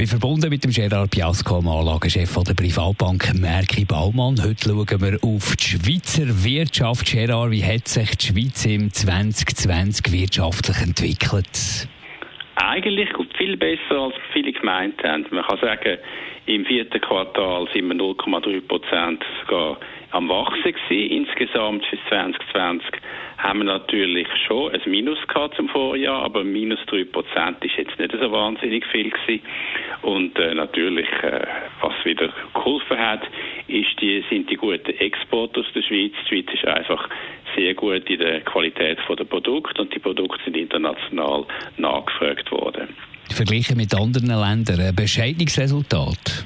bin verbunden mit dem Gerard Piasco, Anlagechef der Privatbank Merki Baumann. Heute schauen wir auf die Schweizer Wirtschaft. Gerard, wie hat sich die Schweiz im 2020 wirtschaftlich entwickelt? Eigentlich viel besser, als viele gemeint haben. Man kann sagen, im vierten Quartal sind wir 0,3 Prozent sogar Wachsen gewesen. Insgesamt für 2020 haben wir natürlich schon ein Minus gehabt zum Vorjahr, aber minus 3 Prozent ist jetzt nicht so wahnsinnig viel gewesen. Und äh, natürlich, äh, was wieder geholfen hat, ist die, sind die guten Exporte aus der Schweiz. Die Schweiz ist einfach sehr gut in der Qualität der Produkte und die Produkte sind international nachgefragt worden. Verglichen mit anderen Ländern, ein bescheidenes Resultat?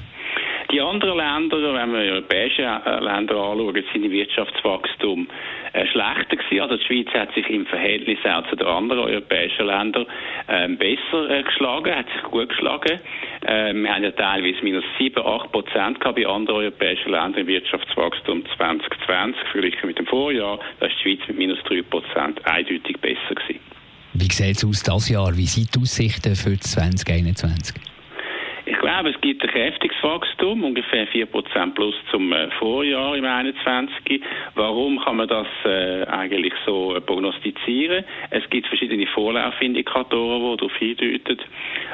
Anderen Länder, wenn wir europäische äh, Länder anschauen, sind die Wirtschaftswachstum äh, schlechter gewesen. Also die Schweiz hat sich im Verhältnis auch zu den anderen europäischen Ländern ähm, besser äh, geschlagen, hat sich gut geschlagen. Ähm, wir haben ja teilweise minus 7, 8 Prozent bei anderen europäischen Ländern im Wirtschaftswachstum 2020, verglichen mit dem Vorjahr. Da ist die Schweiz mit minus 3 Prozent eindeutig besser gewesen. Wie sieht es aus dieses Jahr? Wie sind die Aussichten für 2021? Glaube, es gibt ein kräftiges Wachstum, ungefähr 4% plus zum äh, Vorjahr im 2021. Warum kann man das äh, eigentlich so äh, prognostizieren? Es gibt verschiedene Vorlaufindikatoren, die darauf hindeuten,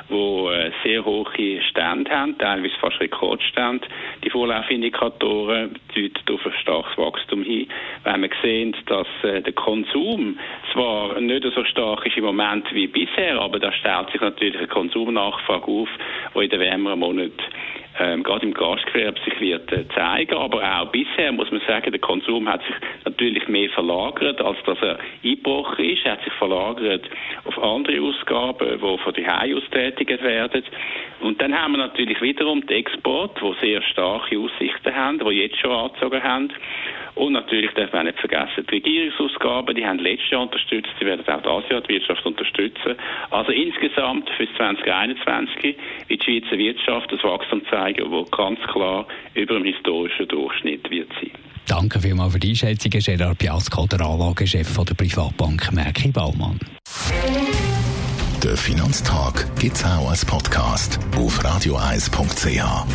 die sehr hohe Stände haben, teilweise fast Rekordstände. Die Vorlaufindikatoren deuten auf ein starkes Wachstum hin. Wenn wir sehen, dass der Konsum zwar nicht so stark ist im Moment wie bisher, aber da stellt sich natürlich eine Konsumnachfrage auf, die in den wärmeren Monaten ähm, gerade im Gastgewerbe sich wird äh, zeigen. Aber auch bisher muss man sagen, der Konsum hat sich natürlich mehr verlagert, als dass er eingebrochen ist. Er hat sich verlagert auf andere Ausgaben, die von Hause aus tätigt werden. Und dann haben wir natürlich wiederum die Export, die sehr starke Aussichten haben, die jetzt schon angezogen haben. Und natürlich darf man nicht vergessen, die Regierungsausgaben, die haben letztes Jahr unterstützt, die werden auch das Jahr die Wirtschaft unterstützen. Also insgesamt für 2021 wird die Schweizer Wirtschaft das Wachstum zeigen, das ganz klar über dem historischen Durchschnitt wird sein. Danke vielmals für die Einschätzung, Gerard Piasco, der Anlagechef der Privatbank Merki Baumann. Der Finanztag gibt es auch als Podcast auf radioeis.ch.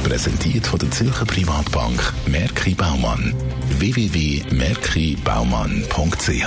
Präsentiert von der Zürcher Privatbank Merki Baumann. www.merkibaumann.ch